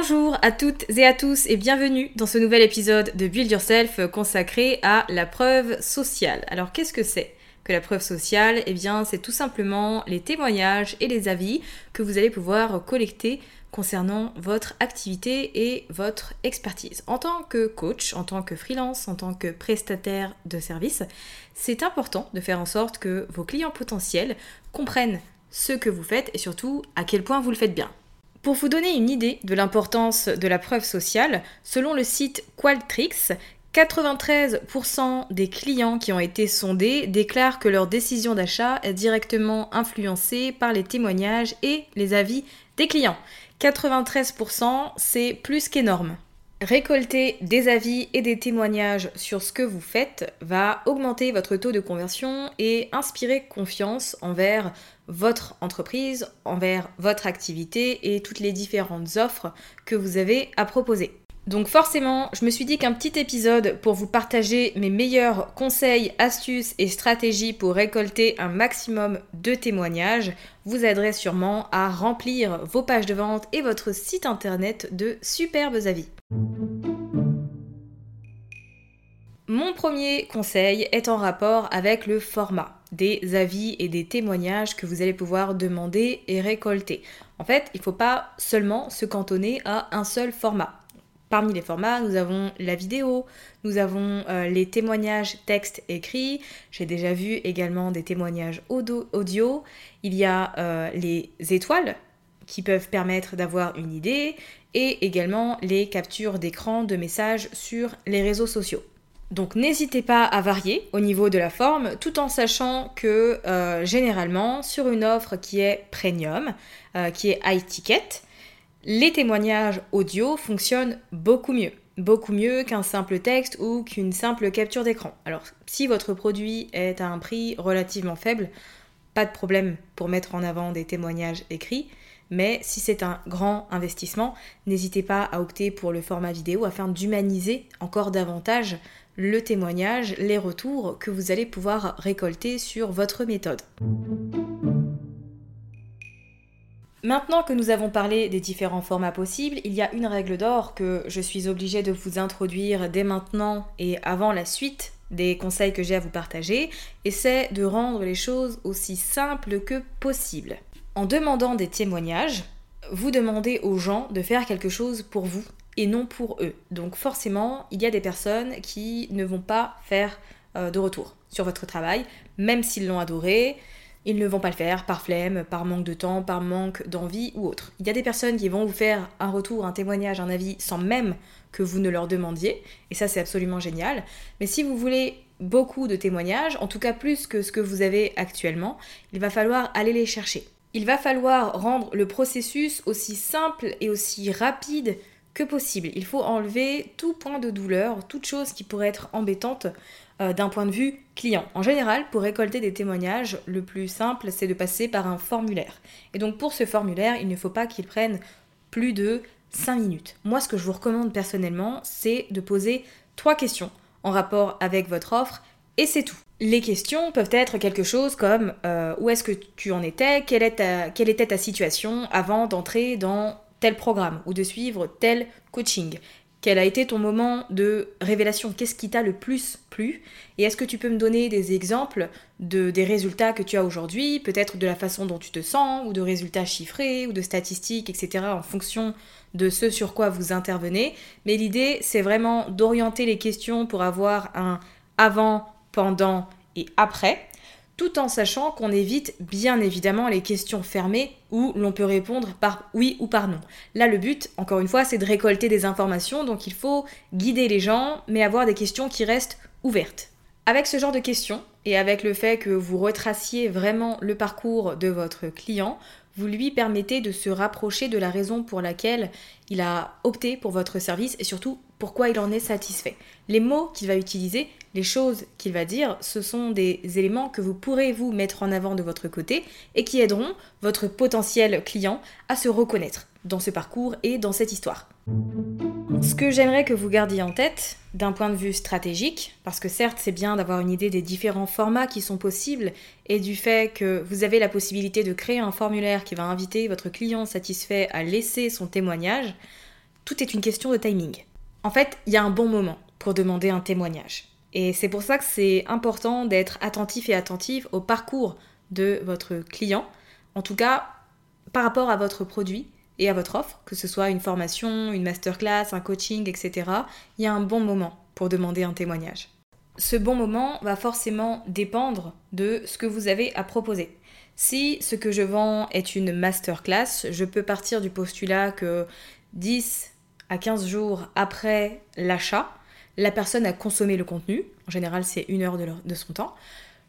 Bonjour à toutes et à tous et bienvenue dans ce nouvel épisode de Build Yourself consacré à la preuve sociale. Alors qu'est-ce que c'est que la preuve sociale? Eh bien c'est tout simplement les témoignages et les avis que vous allez pouvoir collecter concernant votre activité et votre expertise. En tant que coach, en tant que freelance, en tant que prestataire de service, c'est important de faire en sorte que vos clients potentiels comprennent ce que vous faites et surtout à quel point vous le faites bien. Pour vous donner une idée de l'importance de la preuve sociale, selon le site Qualtrics, 93% des clients qui ont été sondés déclarent que leur décision d'achat est directement influencée par les témoignages et les avis des clients. 93%, c'est plus qu'énorme. Récolter des avis et des témoignages sur ce que vous faites va augmenter votre taux de conversion et inspirer confiance envers votre entreprise, envers votre activité et toutes les différentes offres que vous avez à proposer. Donc forcément, je me suis dit qu'un petit épisode pour vous partager mes meilleurs conseils, astuces et stratégies pour récolter un maximum de témoignages vous aiderait sûrement à remplir vos pages de vente et votre site internet de superbes avis. Mon premier conseil est en rapport avec le format des avis et des témoignages que vous allez pouvoir demander et récolter. En fait, il ne faut pas seulement se cantonner à un seul format. Parmi les formats, nous avons la vidéo, nous avons euh, les témoignages texte écrit, j'ai déjà vu également des témoignages audio, il y a euh, les étoiles qui peuvent permettre d'avoir une idée et également les captures d'écran de messages sur les réseaux sociaux. Donc n'hésitez pas à varier au niveau de la forme tout en sachant que euh, généralement sur une offre qui est premium, qui est high ticket, les témoignages audio fonctionnent beaucoup mieux. Beaucoup mieux qu'un simple texte ou qu'une simple capture d'écran. Alors si votre produit est à un prix relativement faible, pas de problème pour mettre en avant des témoignages écrits, mais si c'est un grand investissement, n'hésitez pas à opter pour le format vidéo afin d'humaniser encore davantage le témoignage, les retours que vous allez pouvoir récolter sur votre méthode. Maintenant que nous avons parlé des différents formats possibles, il y a une règle d'or que je suis obligée de vous introduire dès maintenant et avant la suite des conseils que j'ai à vous partager, et c'est de rendre les choses aussi simples que possible. En demandant des témoignages, vous demandez aux gens de faire quelque chose pour vous et non pour eux. Donc forcément, il y a des personnes qui ne vont pas faire euh, de retour sur votre travail, même s'ils l'ont adoré. Ils ne vont pas le faire par flemme, par manque de temps, par manque d'envie ou autre. Il y a des personnes qui vont vous faire un retour, un témoignage, un avis sans même que vous ne leur demandiez, et ça c'est absolument génial. Mais si vous voulez beaucoup de témoignages, en tout cas plus que ce que vous avez actuellement, il va falloir aller les chercher. Il va falloir rendre le processus aussi simple et aussi rapide que possible. Il faut enlever tout point de douleur, toute chose qui pourrait être embêtante euh, d'un point de vue client. En général, pour récolter des témoignages, le plus simple, c'est de passer par un formulaire. Et donc pour ce formulaire, il ne faut pas qu'il prenne plus de 5 minutes. Moi, ce que je vous recommande personnellement, c'est de poser trois questions en rapport avec votre offre, et c'est tout. Les questions peuvent être quelque chose comme euh, où est-ce que tu en étais, quelle, quelle était ta situation avant d'entrer dans tel programme ou de suivre tel coaching? Quel a été ton moment de révélation? Qu'est-ce qui t'a le plus plu? Et est-ce que tu peux me donner des exemples de, des résultats que tu as aujourd'hui, peut-être de la façon dont tu te sens, ou de résultats chiffrés, ou de statistiques, etc., en fonction de ce sur quoi vous intervenez? Mais l'idée, c'est vraiment d'orienter les questions pour avoir un avant, pendant et après, tout en sachant qu'on évite bien évidemment les questions fermées où l'on peut répondre par oui ou par non. Là, le but, encore une fois, c'est de récolter des informations, donc il faut guider les gens, mais avoir des questions qui restent ouvertes. Avec ce genre de questions, et avec le fait que vous retraciez vraiment le parcours de votre client, vous lui permettez de se rapprocher de la raison pour laquelle il a opté pour votre service et surtout pourquoi il en est satisfait. Les mots qu'il va utiliser, les choses qu'il va dire, ce sont des éléments que vous pourrez vous mettre en avant de votre côté et qui aideront votre potentiel client à se reconnaître dans ce parcours et dans cette histoire. Ce que j'aimerais que vous gardiez en tête, d'un point de vue stratégique, parce que certes c'est bien d'avoir une idée des différents formats qui sont possibles et du fait que vous avez la possibilité de créer un formulaire qui va inviter votre client satisfait à laisser son témoignage, tout est une question de timing. En fait, il y a un bon moment pour demander un témoignage. Et c'est pour ça que c'est important d'être attentif et attentif au parcours de votre client, en tout cas par rapport à votre produit et à votre offre, que ce soit une formation, une masterclass, un coaching, etc., il y a un bon moment pour demander un témoignage. Ce bon moment va forcément dépendre de ce que vous avez à proposer. Si ce que je vends est une masterclass, je peux partir du postulat que 10 à 15 jours après l'achat, la personne a consommé le contenu, en général c'est une heure de, son temps,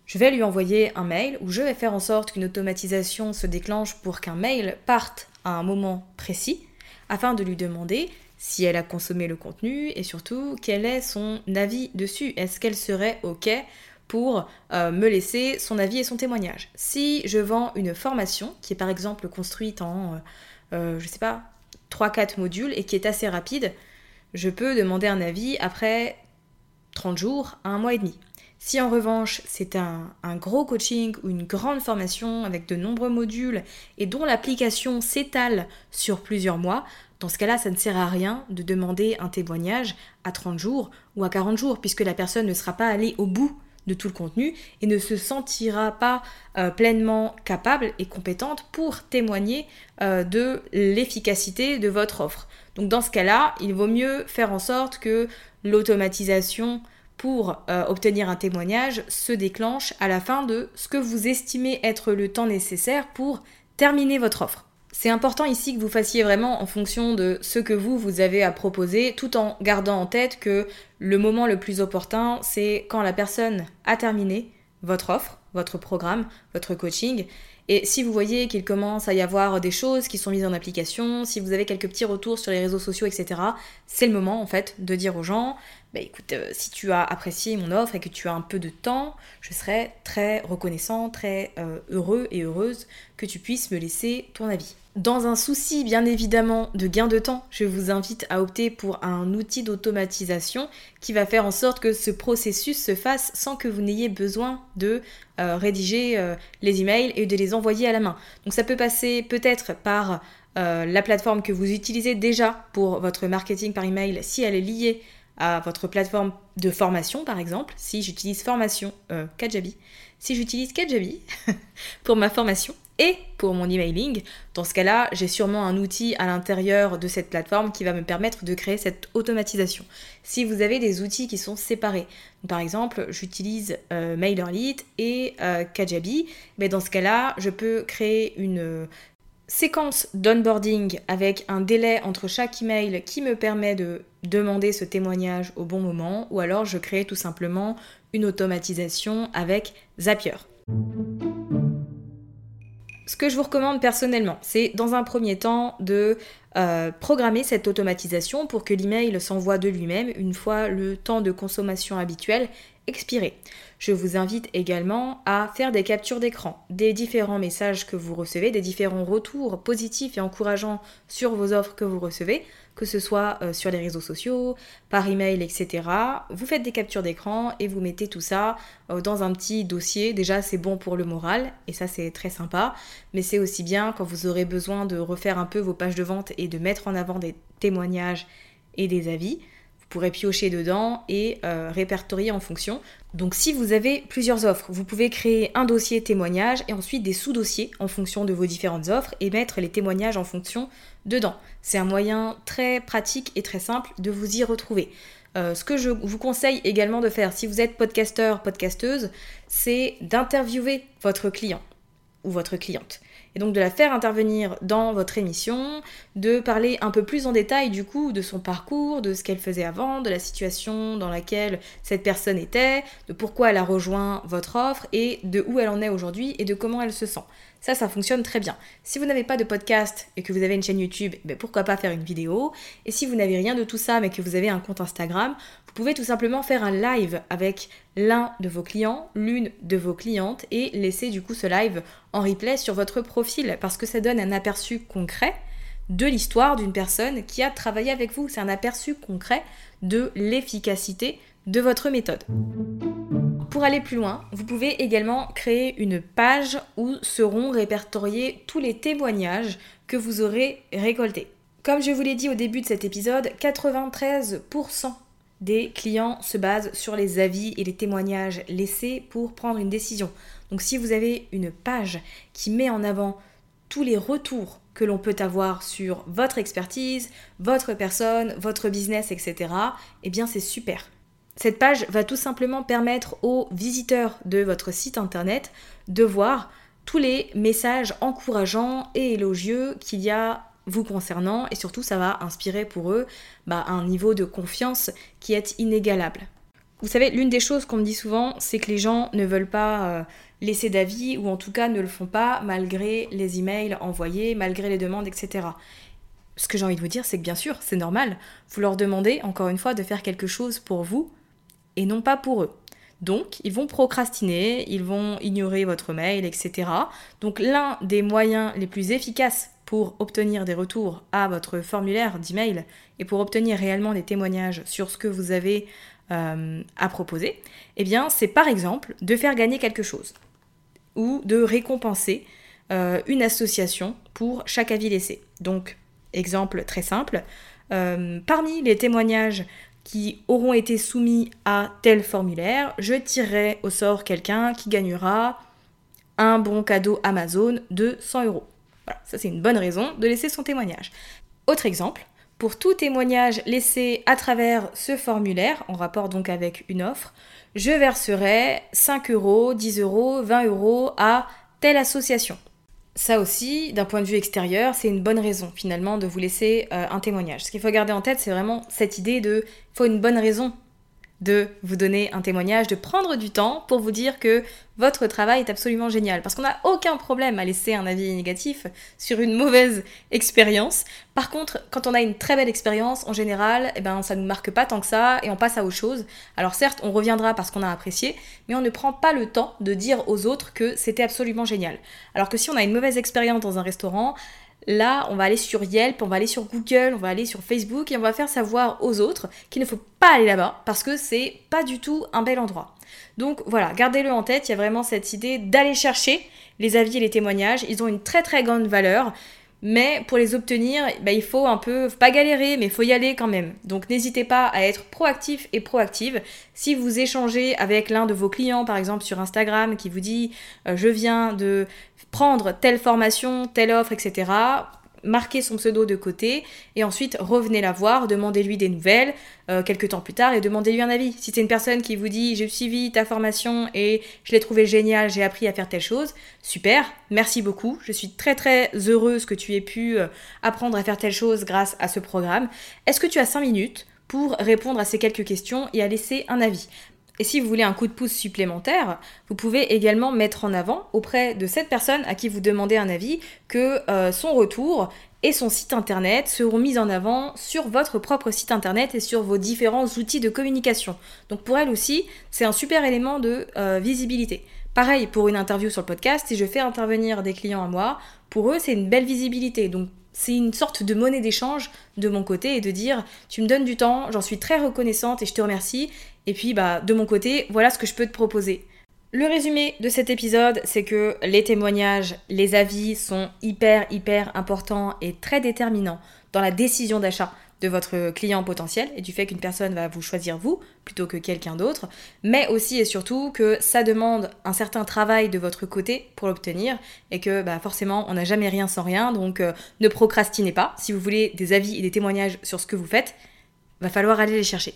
je vais lui envoyer un mail où je vais faire en sorte qu'une automatisation se déclenche pour qu'un mail parte à un moment précis afin de lui demander si elle a consommé le contenu et surtout quel est son avis dessus. Est-ce qu'elle serait OK pour euh, me laisser son avis et son témoignage? Si je vends une formation qui est par exemple construite en, euh, euh, je sais pas, 3-4 modules et qui est assez rapide, je peux demander un avis après 30 jours à un mois et demi. Si en revanche c'est un, gros coaching ou une grande formation avec de nombreux modules et dont l'application s'étale sur plusieurs mois, dans ce cas-là, ça ne sert à rien de demander un témoignage à 30 jours ou à 40 jours, puisque la personne ne sera pas allée au bout de tout le contenu et ne se sentira pas euh, pleinement capable et compétente pour témoigner euh, de l'efficacité de votre offre. Donc dans ce cas-là, il vaut mieux faire en sorte que l'automatisation pour euh, obtenir un témoignage se déclenche à la fin de ce que vous estimez être le temps nécessaire pour terminer votre offre. C'est important ici que vous fassiez vraiment en fonction de ce que vous, vous avez à proposer, tout en gardant en tête que le moment le plus opportun, c'est quand la personne a terminé votre offre, votre programme, votre coaching, et si vous voyez qu'il commence à y avoir des choses qui sont mises en application, si vous avez quelques petits retours sur les réseaux sociaux, etc., c'est le moment en fait de dire aux gens, bah écoute, euh, si tu as apprécié mon offre et que tu as un peu de temps, je serais très reconnaissant, très euh, heureux et heureuse que tu puisses me laisser ton avis. Dans un souci bien évidemment de gain de temps, je vous invite à opter pour un outil d'automatisation qui va faire en sorte que ce processus se fasse sans que vous n'ayez besoin de euh, rédiger les emails et de les envoyer à la main. Donc ça peut passer peut-être par la plateforme que vous utilisez déjà pour votre marketing par email si elle est liée à votre plateforme de formation par exemple. Si j'utilise formation Kajabi, si j'utilise Kajabi pour ma formation, et pour mon emailing. Dans ce cas-là, j'ai sûrement un outil à l'intérieur de cette plateforme qui va me permettre de créer cette automatisation. Si vous avez des outils qui sont séparés, par exemple, j'utilise euh, MailerLite et euh, Kajabi, mais dans ce cas-là, je peux créer une séquence d'onboarding avec un délai entre chaque email qui me permet de demander ce témoignage au bon moment, ou alors je crée tout simplement une automatisation avec Zapier. Ce que je vous recommande personnellement, c'est dans un premier temps de euh, programmer cette automatisation pour que l'email s'envoie de lui-même une fois le temps de consommation habituel expiré. Je vous invite également à faire des captures d'écran des différents messages que vous recevez, des différents retours positifs et encourageants sur vos offres que vous recevez, que ce soit euh, sur les réseaux sociaux, par email, etc. Vous faites des captures d'écran et vous mettez tout ça euh, dans un petit dossier. Déjà, c'est bon pour le moral et ça, c'est très sympa. Mais c'est aussi bien quand vous aurez besoin de refaire un peu vos pages de vente et de mettre en avant des témoignages et des avis pourrez piocher dedans et euh, répertorier en fonction. Donc si vous avez plusieurs offres, vous pouvez créer un dossier témoignage et ensuite des sous-dossiers en fonction de vos différentes offres et mettre les témoignages en fonction dedans. C'est un moyen très pratique et très simple de vous y retrouver. Euh, ce que je vous conseille également de faire si vous êtes podcasteur, podcasteuse, c'est d'interviewer votre client ou votre cliente et donc de la faire intervenir dans votre émission, de parler un peu plus en détail du coup de son parcours, de ce qu'elle faisait avant, de la situation dans laquelle cette personne était, de pourquoi elle a rejoint votre offre et de où elle en est aujourd'hui et de comment elle se sent. Ça, ça fonctionne très bien. Si vous n'avez pas de podcast et que vous avez une chaîne YouTube, ben pourquoi pas faire une vidéo Et si vous n'avez rien de tout ça mais que vous avez un compte Instagram, vous pouvez tout simplement faire un live avec l'un de vos clients, l'une de vos clientes et laisser du coup ce live en replay sur votre profil parce que ça donne un aperçu concret de l'histoire d'une personne qui a travaillé avec vous. C'est un aperçu concret de l'efficacité de votre méthode. Pour aller plus loin, vous pouvez également créer une page où seront répertoriés tous les témoignages que vous aurez récoltés. Comme je vous l'ai dit au début de cet épisode, 93% des clients se basent sur les avis et les témoignages laissés pour prendre une décision. Donc si vous avez une page qui met en avant tous les retours que l'on peut avoir sur votre expertise, votre personne, votre business, etc., eh bien c'est super. Cette page va tout simplement permettre aux visiteurs de votre site internet de voir tous les messages encourageants et élogieux qu'il y a vous concernant et surtout ça va inspirer pour eux bah, un niveau de confiance qui est inégalable. Vous savez, l'une des choses qu'on me dit souvent, c'est que les gens ne veulent pas euh, laisser d'avis ou en tout cas ne le font pas malgré les emails envoyés, malgré les demandes, etc. Ce que j'ai envie de vous dire, c'est que bien sûr, c'est normal. Vous leur demandez, encore une fois, de faire quelque chose pour vous et non pas pour eux. Donc, ils vont procrastiner, ils vont ignorer votre mail, etc. Donc, l'un des moyens les plus efficaces pour obtenir des retours à votre formulaire d'email et pour obtenir réellement des témoignages sur ce que vous avez euh, à proposer, eh bien, c'est par exemple de faire gagner quelque chose ou de récompenser euh, une association pour chaque avis laissé. Donc, exemple très simple, euh, parmi les témoignages qui auront été soumis à tel formulaire, je tirerai au sort quelqu'un qui gagnera un bon cadeau Amazon de 100 euros. Voilà, ça c'est une bonne raison de laisser son témoignage. Autre exemple, pour tout témoignage laissé à travers ce formulaire, en rapport donc avec une offre, je verserai 5 euros, 10 euros, 20 euros à telle association ça aussi, d'un point de vue extérieur, c'est une bonne raison finalement de vous laisser euh, un témoignage. Ce qu'il faut garder en tête, c'est vraiment cette idée de faut une bonne raison de vous donner un témoignage, de prendre du temps pour vous dire que votre travail est absolument génial. Parce qu'on n'a aucun problème à laisser un avis négatif sur une mauvaise expérience. Par contre, quand on a une très belle expérience, en général, eh ben, ça ne nous marque pas tant que ça et on passe à autre chose. Alors certes, on reviendra parce qu'on a apprécié, mais on ne prend pas le temps de dire aux autres que c'était absolument génial. Alors que si on a une mauvaise expérience dans un restaurant, Là, on va aller sur Yelp, on va aller sur Google, on va aller sur Facebook et on va faire savoir aux autres qu'il ne faut pas aller là-bas parce que c'est pas du tout un bel endroit. Donc voilà, gardez-le en tête, il y a vraiment cette idée d'aller chercher les avis et les témoignages. Ils ont une très très grande valeur. mais pour les obtenir, bah, il faut un peu, pas galérer, mais il faut y aller quand même. Donc n'hésitez pas à être proactif et proactive. Si vous échangez avec l'un de vos clients, par exemple sur Instagram, qui vous dit euh, je viens de prendre telle formation, telle offre, etc marquez son pseudo de côté et ensuite revenez la voir, demandez-lui des nouvelles euh, quelques temps plus tard et demandez-lui un avis. Si c'est une personne qui vous dit j'ai suivi ta formation et je l'ai trouvé génial, j'ai appris à faire telle chose, super, merci beaucoup, je suis très très heureuse que tu aies pu euh, apprendre à faire telle chose grâce à ce programme. Est-ce que tu as 5 minutes pour répondre à ces quelques questions et à laisser un avis? Et si vous voulez un coup de pouce supplémentaire, vous pouvez également mettre en avant auprès de cette personne à qui vous demandez un avis que euh, son retour et son site internet seront mis en avant sur votre propre site internet et sur vos différents outils de communication. Donc pour elle aussi, c'est un super élément de euh, visibilité. Pareil pour une interview sur le podcast, si je fais intervenir des clients à moi, pour eux c'est une belle visibilité. Donc c'est une sorte de monnaie d'échange de mon côté et de dire tu me donnes du temps, j'en suis très reconnaissante et je te remercie. Et puis bah de mon côté, voilà ce que je peux te proposer. Le résumé de cet épisode, c'est que les témoignages, les avis sont hyper hyper importants et très déterminants dans la décision d'achat de votre client potentiel et du fait qu'une personne va vous choisir vous plutôt que quelqu'un d'autre, mais aussi et surtout que ça demande un certain travail de votre côté pour l'obtenir et que bah, forcément on n'a jamais rien sans rien, donc euh, ne procrastinez pas. Si vous voulez des avis et des témoignages sur ce que vous faites, va falloir aller les chercher.